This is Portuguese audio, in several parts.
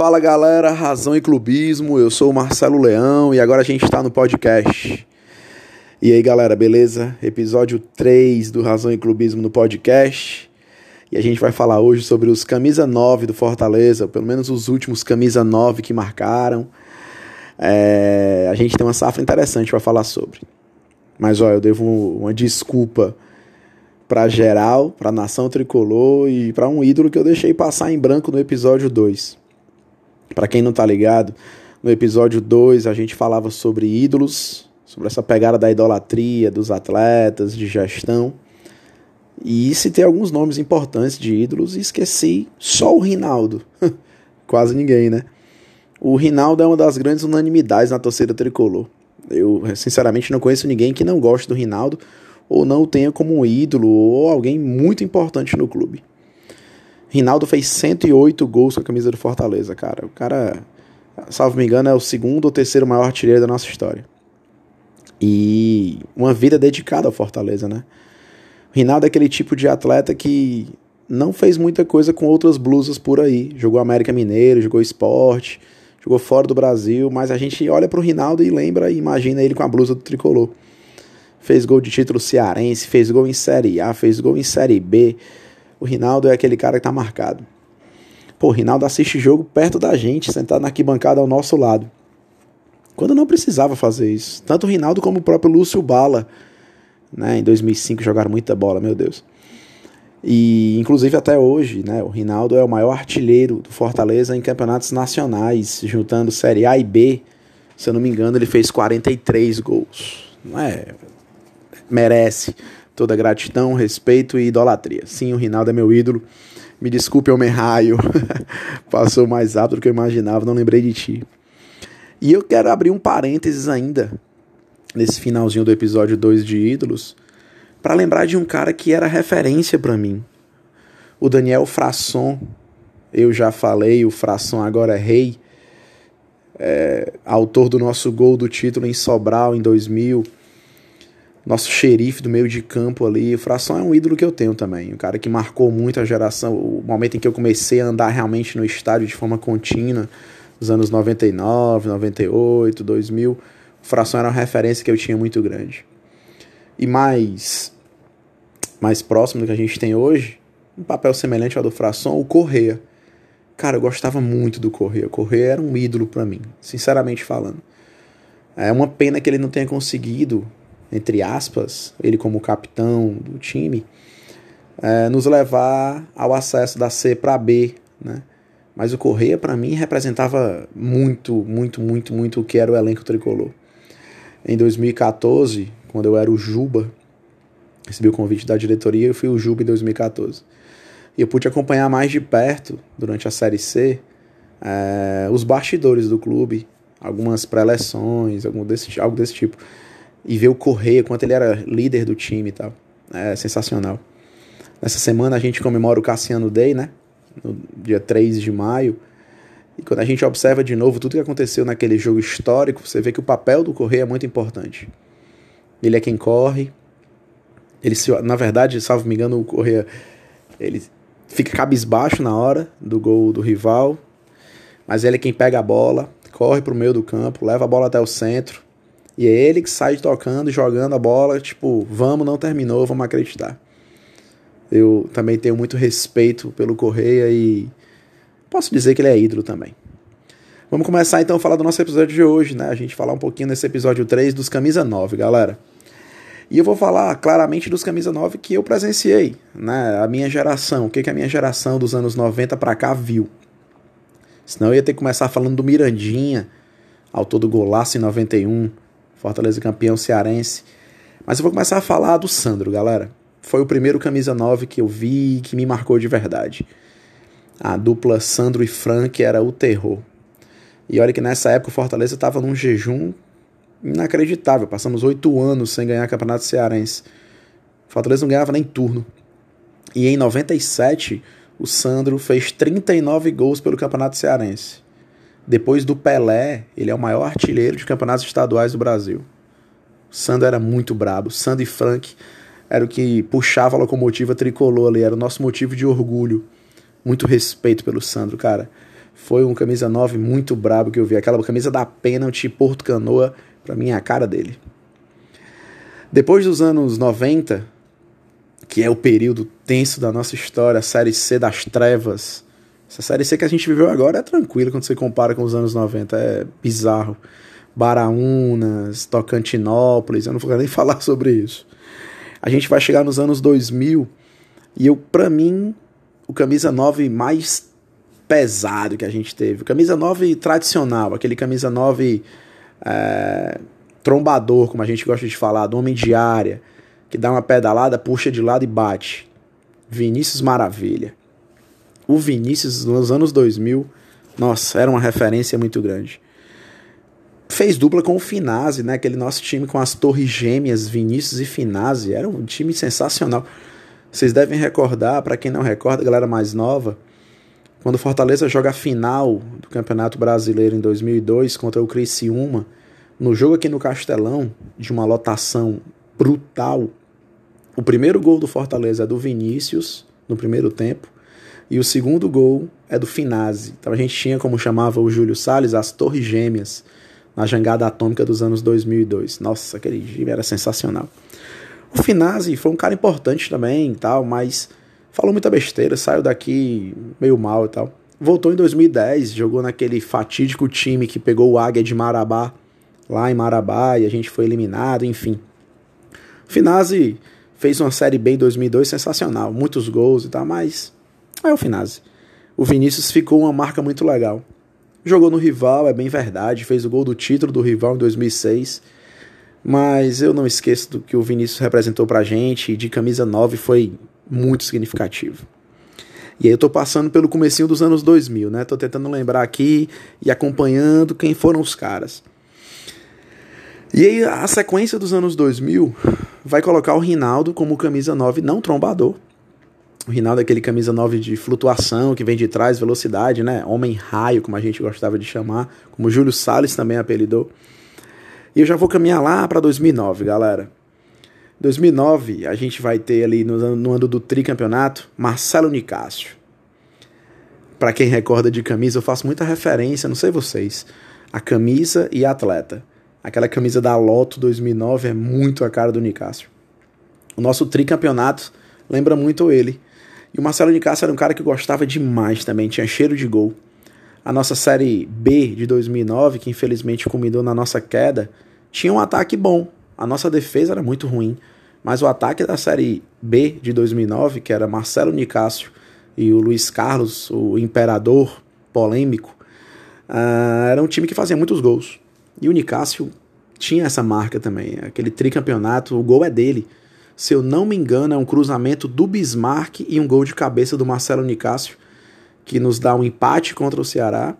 Fala galera, Razão e Clubismo, eu sou o Marcelo Leão e agora a gente está no podcast. E aí galera, beleza? Episódio 3 do Razão e Clubismo no podcast. E a gente vai falar hoje sobre os camisa 9 do Fortaleza, pelo menos os últimos camisa 9 que marcaram. É, a gente tem uma safra interessante para falar sobre. Mas ó, eu devo uma desculpa para geral, para nação tricolor e para um ídolo que eu deixei passar em branco no episódio 2. Para quem não tá ligado, no episódio 2 a gente falava sobre ídolos, sobre essa pegada da idolatria dos atletas, de gestão. E citei alguns nomes importantes de ídolos e esqueci só o Rinaldo. Quase ninguém, né? O Rinaldo é uma das grandes unanimidades na torcida tricolor. Eu, sinceramente, não conheço ninguém que não goste do Rinaldo ou não o tenha como um ídolo ou alguém muito importante no clube. Rinaldo fez 108 gols com a camisa do Fortaleza, cara. O cara, salvo me engano, é o segundo ou terceiro maior artilheiro da nossa história. E uma vida dedicada ao Fortaleza, né? O Rinaldo é aquele tipo de atleta que não fez muita coisa com outras blusas por aí. Jogou América Mineiro, jogou esporte, jogou fora do Brasil, mas a gente olha pro Rinaldo e lembra e imagina ele com a blusa do tricolor. Fez gol de título cearense, fez gol em Série A, fez gol em Série B, o Rinaldo é aquele cara que tá marcado. Pô, o Rinaldo assiste jogo perto da gente, sentado na arquibancada ao nosso lado. Quando não precisava fazer isso. Tanto o Rinaldo como o próprio Lúcio Bala. Né, em 2005 jogaram muita bola, meu Deus. E inclusive até hoje, né, o Rinaldo é o maior artilheiro do Fortaleza em campeonatos nacionais, juntando Série A e B. Se eu não me engano, ele fez 43 gols. Não é? Merece toda gratidão, respeito e idolatria. Sim, o Rinaldo é meu ídolo. Me desculpe, homem raio. Passou mais rápido do que eu imaginava, não lembrei de ti. E eu quero abrir um parênteses ainda, nesse finalzinho do episódio 2 de Ídolos, para lembrar de um cara que era referência para mim. O Daniel Frasson. Eu já falei, o Frasson agora é rei. É, autor do nosso gol do título em Sobral em 2000 nosso xerife do meio de campo ali. O Fração é um ídolo que eu tenho também. Um cara que marcou muito a geração. O momento em que eu comecei a andar realmente no estádio de forma contínua, nos anos 99, 98, 2000. O Fração era uma referência que eu tinha muito grande. E mais, mais próximo do que a gente tem hoje, um papel semelhante ao do Fração, o Correia. Cara, eu gostava muito do Correia. O Correia era um ídolo para mim, sinceramente falando. É uma pena que ele não tenha conseguido entre aspas, ele como capitão do time, é, nos levar ao acesso da C para B, né? Mas o Correia, para mim, representava muito, muito, muito, muito o que era o elenco tricolor. Em 2014, quando eu era o Juba, recebi o convite da diretoria, eu fui o Juba em 2014. E eu pude acompanhar mais de perto, durante a Série C, é, os bastidores do clube, algumas pré-eleções, algo desse, algo desse tipo e ver o Correia, quanto ele era líder do time e tal. É sensacional. Nessa semana a gente comemora o Cassiano Day, né? No dia 3 de maio. E quando a gente observa de novo tudo que aconteceu naquele jogo histórico, você vê que o papel do Correia é muito importante. Ele é quem corre. Ele se, na verdade, salvo me engano, o Correia ele fica cabisbaixo na hora do gol do rival, mas ele é quem pega a bola, corre para o meio do campo, leva a bola até o centro, e é ele que sai tocando, jogando a bola, tipo, vamos, não terminou, vamos acreditar. Eu também tenho muito respeito pelo Correia e posso dizer que ele é ídolo também. Vamos começar então a falar do nosso episódio de hoje, né? A gente falar um pouquinho nesse episódio 3 dos Camisa 9, galera. E eu vou falar claramente dos Camisa 9 que eu presenciei, né? A minha geração, o que, que a minha geração dos anos 90 para cá viu. Senão eu ia ter que começar falando do Mirandinha, autor do golaço em 91, Fortaleza campeão cearense. Mas eu vou começar a falar do Sandro, galera. Foi o primeiro camisa 9 que eu vi e que me marcou de verdade. A dupla Sandro e Frank era o terror. E olha que nessa época o Fortaleza estava num jejum inacreditável. Passamos oito anos sem ganhar campeonato cearense. O Fortaleza não ganhava nem turno. E em 97, o Sandro fez 39 gols pelo campeonato cearense. Depois do Pelé, ele é o maior artilheiro de campeonatos estaduais do Brasil. O Sandro era muito brabo. Sandro e Frank era o que puxava a locomotiva tricolor ali, era o nosso motivo de orgulho. Muito respeito pelo Sandro, cara. foi um camisa 9 muito brabo que eu vi. Aquela camisa da pênalti Porto Canoa, pra mim é a cara dele. Depois dos anos 90, que é o período tenso da nossa história, a Série C das trevas. Essa Série C que a gente viveu agora é tranquila quando você compara com os anos 90, é bizarro. Baraunas, Tocantinópolis, eu não vou nem falar sobre isso. A gente vai chegar nos anos 2000 e eu, para mim, o camisa 9 mais pesado que a gente teve, o camisa 9 tradicional, aquele camisa 9 é, trombador, como a gente gosta de falar, do homem de área, que dá uma pedalada, puxa de lado e bate. Vinícius Maravilha. O Vinícius nos anos 2000, nossa, era uma referência muito grande. Fez dupla com o Finazzi, né? Aquele nosso time com as torres gêmeas, Vinícius e Finazzi. Era um time sensacional. Vocês devem recordar, para quem não recorda, galera mais nova, quando o Fortaleza joga a final do Campeonato Brasileiro em 2002 contra o Criciúma, no jogo aqui no Castelão, de uma lotação brutal, o primeiro gol do Fortaleza é do Vinícius, no primeiro tempo, e o segundo gol é do Finazzi. Então a gente tinha, como chamava o Júlio Salles, as Torres Gêmeas, na jangada atômica dos anos 2002. Nossa, aquele time era sensacional. O Finazzi foi um cara importante também, tal, mas falou muita besteira, saiu daqui meio mal e tal. Voltou em 2010, jogou naquele fatídico time que pegou o Águia de Marabá lá em Marabá e a gente foi eliminado, enfim. Finazzi fez uma Série B em 2002 sensacional, muitos gols e tal, mas é o Finazzi. O Vinícius ficou uma marca muito legal. Jogou no rival, é bem verdade, fez o gol do título do rival em 2006, mas eu não esqueço do que o Vinícius representou pra gente, de camisa 9 foi muito significativo. E aí eu tô passando pelo comecinho dos anos 2000, né? Tô tentando lembrar aqui e acompanhando quem foram os caras. E aí a sequência dos anos 2000 vai colocar o Rinaldo como camisa 9 não trombador. O Rinaldo é aquele camisa 9 de flutuação, que vem de trás, velocidade, né? Homem raio, como a gente gostava de chamar, como o Júlio Salles também apelidou. E eu já vou caminhar lá para 2009, galera. 2009, a gente vai ter ali no, no ano do tricampeonato, Marcelo Nicásio. Para quem recorda de camisa, eu faço muita referência, não sei vocês, a camisa e a atleta. Aquela camisa da Loto 2009 é muito a cara do Nicásio. O nosso tricampeonato lembra muito ele. E o Marcelo Nicásio era um cara que gostava demais também, tinha cheiro de gol. A nossa série B de 2009, que infelizmente culminou na nossa queda, tinha um ataque bom. A nossa defesa era muito ruim, mas o ataque da série B de 2009, que era Marcelo Nicásio e o Luiz Carlos, o imperador polêmico, uh, era um time que fazia muitos gols. E o Nicásio tinha essa marca também, aquele tricampeonato, o gol é dele. Se eu não me engano, é um cruzamento do Bismarck e um gol de cabeça do Marcelo Nicásio, que nos dá um empate contra o Ceará.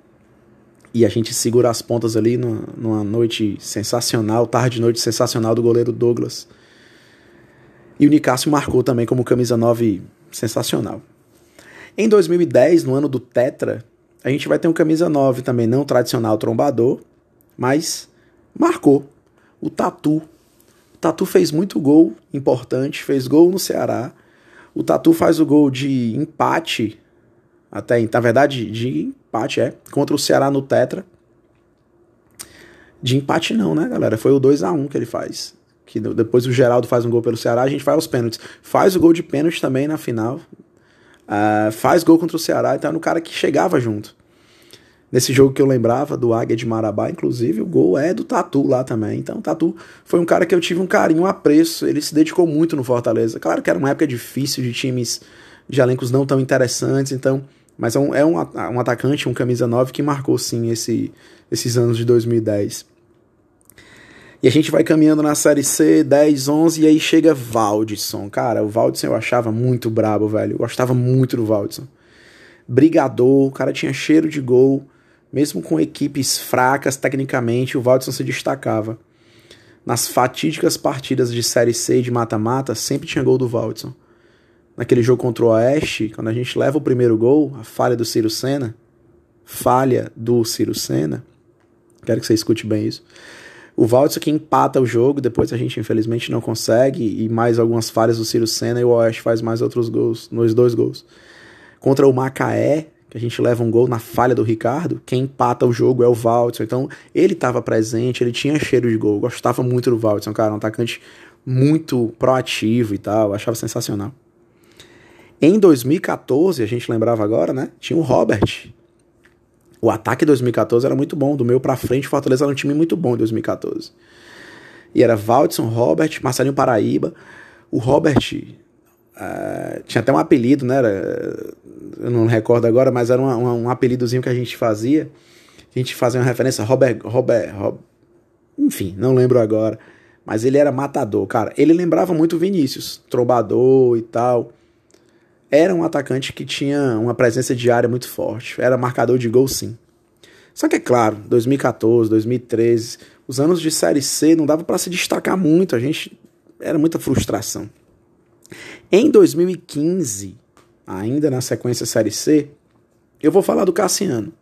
E a gente segura as pontas ali numa noite sensacional, tarde de noite sensacional do goleiro Douglas. E o Nicásio marcou também como camisa 9 sensacional. Em 2010, no ano do Tetra, a gente vai ter um camisa 9 também, não tradicional trombador, mas marcou. O Tatu. Tatu fez muito gol importante, fez gol no Ceará. O Tatu faz o gol de empate, até na verdade, de empate, é, contra o Ceará no Tetra. De empate não, né, galera? Foi o 2 a 1 que ele faz. Que depois o Geraldo faz um gol pelo Ceará, a gente vai aos pênaltis. Faz o gol de pênalti também na final. Uh, faz gol contra o Ceará, então era um cara que chegava junto. Nesse jogo que eu lembrava, do Águia de Marabá, inclusive, o gol é do Tatu lá também. Então, o Tatu foi um cara que eu tive um carinho, um apreço. Ele se dedicou muito no Fortaleza. Claro que era uma época difícil de times de elencos não tão interessantes, então. Mas é um, é um, um atacante, um camisa 9 que marcou sim esse, esses anos de 2010. E a gente vai caminhando na série C, 10, 11, e aí chega Valdisson. Cara, o Valdisson eu achava muito brabo, velho. Eu gostava muito do Valdisson. Brigador, o cara tinha cheiro de gol mesmo com equipes fracas tecnicamente, o Valdson se destacava. Nas fatídicas partidas de Série C de mata-mata, sempre tinha gol do Valdson. Naquele jogo contra o Oeste, quando a gente leva o primeiro gol, a falha do Ciro Senna, falha do Ciro Senna, quero que você escute bem isso. O Valdson que empata o jogo, depois a gente infelizmente não consegue, e mais algumas falhas do Ciro Senna, e o Oeste faz mais outros gols, nos dois gols. Contra o Macaé, que a gente leva um gol na falha do Ricardo, quem empata o jogo é o Valdson. Então, ele estava presente, ele tinha cheiro de gol. Gostava muito do Valdson, cara, um atacante muito proativo e tal, achava sensacional. Em 2014, a gente lembrava agora, né? Tinha o Robert. O ataque de 2014 era muito bom, do meio para frente, o Fortaleza era um time muito bom em 2014. E era Valdson, Robert, Marcelinho Paraíba. O Robert uh, tinha até um apelido, né? Era, eu não recordo agora, mas era um, um apelidozinho que a gente fazia. A gente fazia uma referência, Robert, Robert, Robert, enfim, não lembro agora. Mas ele era matador, cara. Ele lembrava muito Vinícius, trombador e tal. Era um atacante que tinha uma presença diária muito forte. Era marcador de gol, sim. Só que é claro, 2014, 2013, os anos de Série C não dava para se destacar muito. A gente era muita frustração. Em 2015, ainda na sequência Série C, eu vou falar do Cassiano.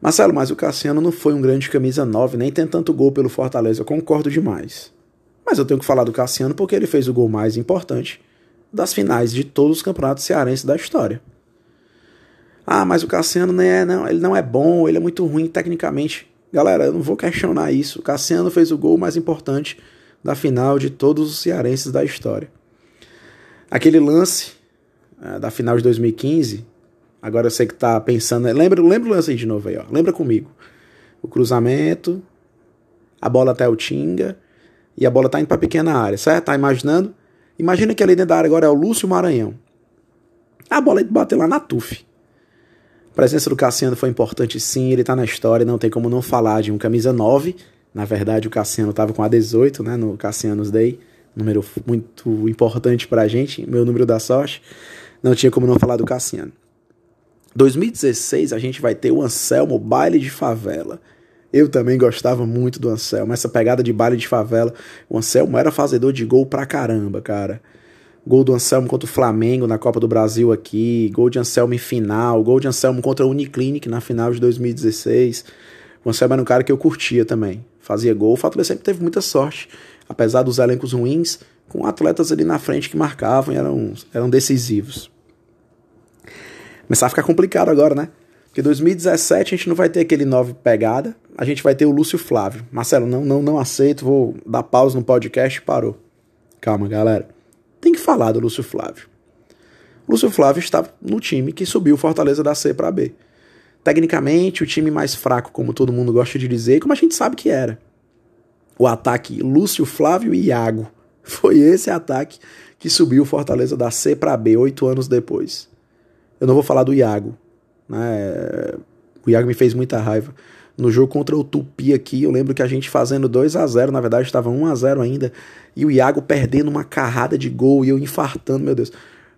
Marcelo, mas o Cassiano não foi um grande camisa 9, nem tem tanto gol pelo Fortaleza, eu concordo demais. Mas eu tenho que falar do Cassiano porque ele fez o gol mais importante das finais de todos os campeonatos cearenses da história. Ah, mas o Cassiano não é, não, ele não é bom, ele é muito ruim tecnicamente. Galera, eu não vou questionar isso. O Cassiano fez o gol mais importante da final de todos os cearenses da história. Aquele lance é, da final de 2015, Agora eu sei que tá pensando. Lembra, lembra o lance aí de novo aí, ó. Lembra comigo. O cruzamento, a bola até o Tinga e a bola tá indo pra pequena área, certo? Tá imaginando? Imagina que ali dentro da área agora é o Lúcio Maranhão. A bola bateu lá na TUF. A presença do Cassiano foi importante sim, ele tá na história, não tem como não falar de um camisa 9. Na verdade, o Cassiano tava com a 18, né, no Cassiano's Day, número muito importante pra gente, meu número da sorte. Não tinha como não falar do Cassiano. 2016 a gente vai ter o Anselmo Baile de Favela. Eu também gostava muito do Anselmo, essa pegada de baile de favela. O Anselmo era fazedor de gol pra caramba, cara. Gol do Anselmo contra o Flamengo na Copa do Brasil aqui, gol de Anselmo em final, gol de Anselmo contra a Uniclinic na final de 2016. O Anselmo era um cara que eu curtia também. Fazia gol, o Fato sempre teve muita sorte, apesar dos elencos ruins, com atletas ali na frente que marcavam e eram, eram decisivos. Começar a ficar complicado agora, né? Porque 2017 a gente não vai ter aquele 9 pegada, a gente vai ter o Lúcio Flávio. Marcelo, não, não, não aceito, vou dar pausa no podcast parou. Calma, galera. Tem que falar do Lúcio Flávio. Lúcio Flávio estava no time que subiu Fortaleza da C para B. Tecnicamente, o time mais fraco, como todo mundo gosta de dizer, como a gente sabe que era. O ataque Lúcio Flávio e Iago. Foi esse ataque que subiu Fortaleza da C para B oito anos depois. Eu não vou falar do Iago. Né? O Iago me fez muita raiva. No jogo contra o Tupi aqui, eu lembro que a gente fazendo 2 a 0 na verdade estava 1 a 0 ainda, e o Iago perdendo uma carrada de gol e eu infartando, meu Deus.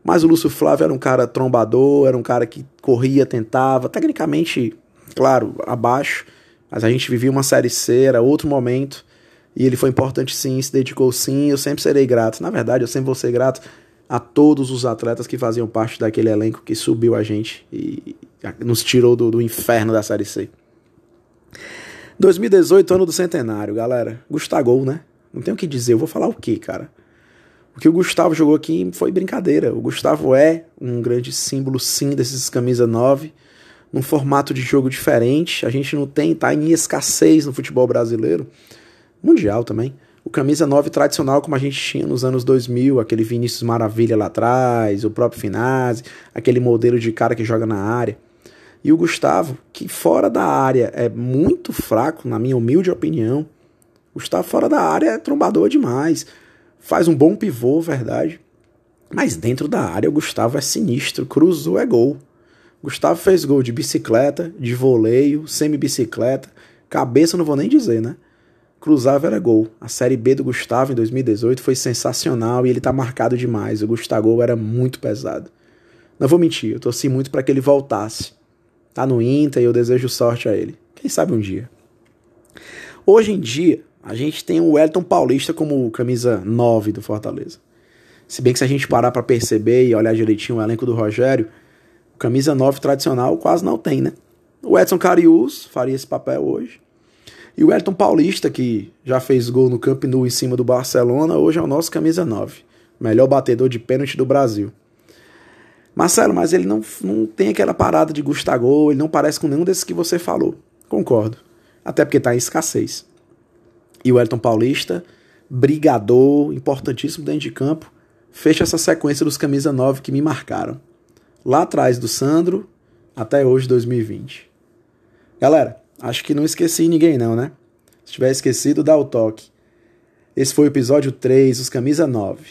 Mas o Lúcio Flávio era um cara trombador, era um cara que corria, tentava, tecnicamente, claro, abaixo, mas a gente vivia uma série C, era outro momento, e ele foi importante sim, se dedicou sim, eu sempre serei grato. Na verdade, eu sempre vou ser grato a todos os atletas que faziam parte daquele elenco que subiu a gente e nos tirou do, do inferno da Série C. 2018, ano do centenário, galera. Gustavo, né? Não tenho o que dizer, eu vou falar o que, cara? O que o Gustavo jogou aqui foi brincadeira. O Gustavo é um grande símbolo, sim, desses camisa 9, num formato de jogo diferente. A gente não tem, tá em escassez no futebol brasileiro, mundial também o camisa 9 tradicional como a gente tinha nos anos 2000, aquele Vinícius Maravilha lá atrás, o próprio Finazzi, aquele modelo de cara que joga na área. E o Gustavo, que fora da área é muito fraco, na minha humilde opinião. Gustavo fora da área é trombador demais. Faz um bom pivô, verdade. Mas dentro da área o Gustavo é sinistro, cruzou é gol. Gustavo fez gol de bicicleta, de voleio, semi-bicicleta, cabeça não vou nem dizer, né? Cruzava era gol. A Série B do Gustavo em 2018 foi sensacional e ele tá marcado demais. O Gustavo era muito pesado. Não vou mentir, eu torci muito para que ele voltasse. Tá no Inter e eu desejo sorte a ele. Quem sabe um dia. Hoje em dia, a gente tem o Wellington Paulista como camisa 9 do Fortaleza. Se bem que se a gente parar para perceber e olhar direitinho o elenco do Rogério, camisa 9 tradicional quase não tem, né? O Edson Carius faria esse papel hoje. E o Elton Paulista, que já fez gol no Camp Nou em cima do Barcelona, hoje é o nosso camisa 9. Melhor batedor de pênalti do Brasil. Marcelo, mas ele não, não tem aquela parada de Gustavo, ele não parece com nenhum desses que você falou. Concordo. Até porque está em escassez. E o Elton Paulista, brigador, importantíssimo dentro de campo, fecha essa sequência dos camisa 9 que me marcaram. Lá atrás do Sandro, até hoje, 2020. Galera, acho que não esqueci ninguém não, né? Se tiver esquecido, dá o toque. Esse foi o episódio 3, os camisa 9.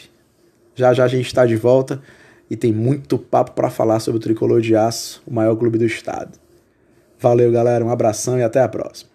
Já já a gente está de volta e tem muito papo para falar sobre o Tricolor de Aço, o maior clube do estado. Valeu, galera, um abração e até a próxima.